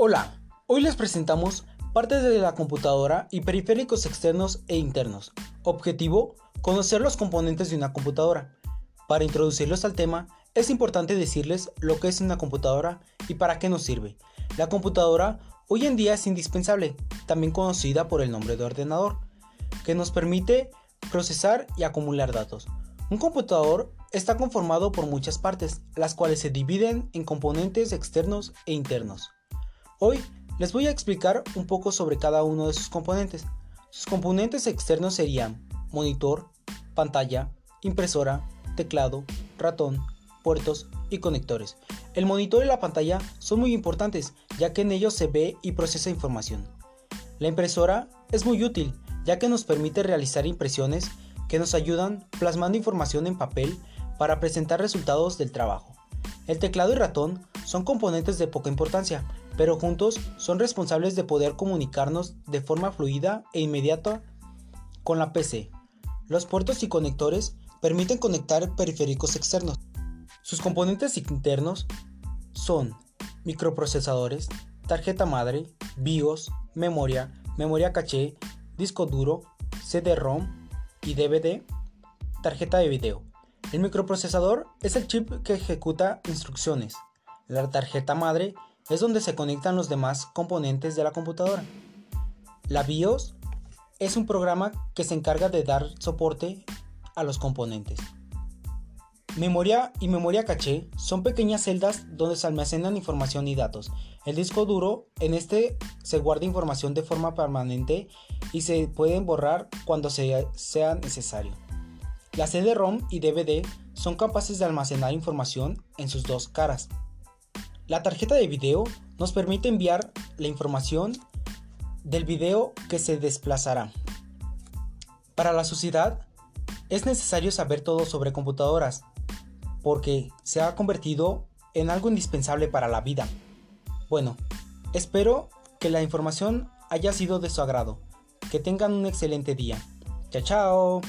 Hola, hoy les presentamos partes de la computadora y periféricos externos e internos. Objetivo, conocer los componentes de una computadora. Para introducirlos al tema, es importante decirles lo que es una computadora y para qué nos sirve. La computadora hoy en día es indispensable, también conocida por el nombre de ordenador, que nos permite procesar y acumular datos. Un computador está conformado por muchas partes, las cuales se dividen en componentes externos e internos. Hoy les voy a explicar un poco sobre cada uno de sus componentes. Sus componentes externos serían monitor, pantalla, impresora, teclado, ratón, puertos y conectores. El monitor y la pantalla son muy importantes ya que en ellos se ve y procesa información. La impresora es muy útil ya que nos permite realizar impresiones que nos ayudan plasmando información en papel para presentar resultados del trabajo. El teclado y ratón son componentes de poca importancia, pero juntos son responsables de poder comunicarnos de forma fluida e inmediata con la PC. Los puertos y conectores permiten conectar periféricos externos. Sus componentes internos son microprocesadores, tarjeta madre, BIOS, memoria, memoria caché, disco duro, CD-ROM y DVD, tarjeta de video. El microprocesador es el chip que ejecuta instrucciones. La tarjeta madre es donde se conectan los demás componentes de la computadora. La BIOS es un programa que se encarga de dar soporte a los componentes. Memoria y memoria caché son pequeñas celdas donde se almacenan información y datos. El disco duro, en este se guarda información de forma permanente y se pueden borrar cuando sea necesario. La CD-ROM y DVD son capaces de almacenar información en sus dos caras. La tarjeta de video nos permite enviar la información del video que se desplazará. Para la sociedad es necesario saber todo sobre computadoras porque se ha convertido en algo indispensable para la vida. Bueno, espero que la información haya sido de su agrado. Que tengan un excelente día. Chao, chao.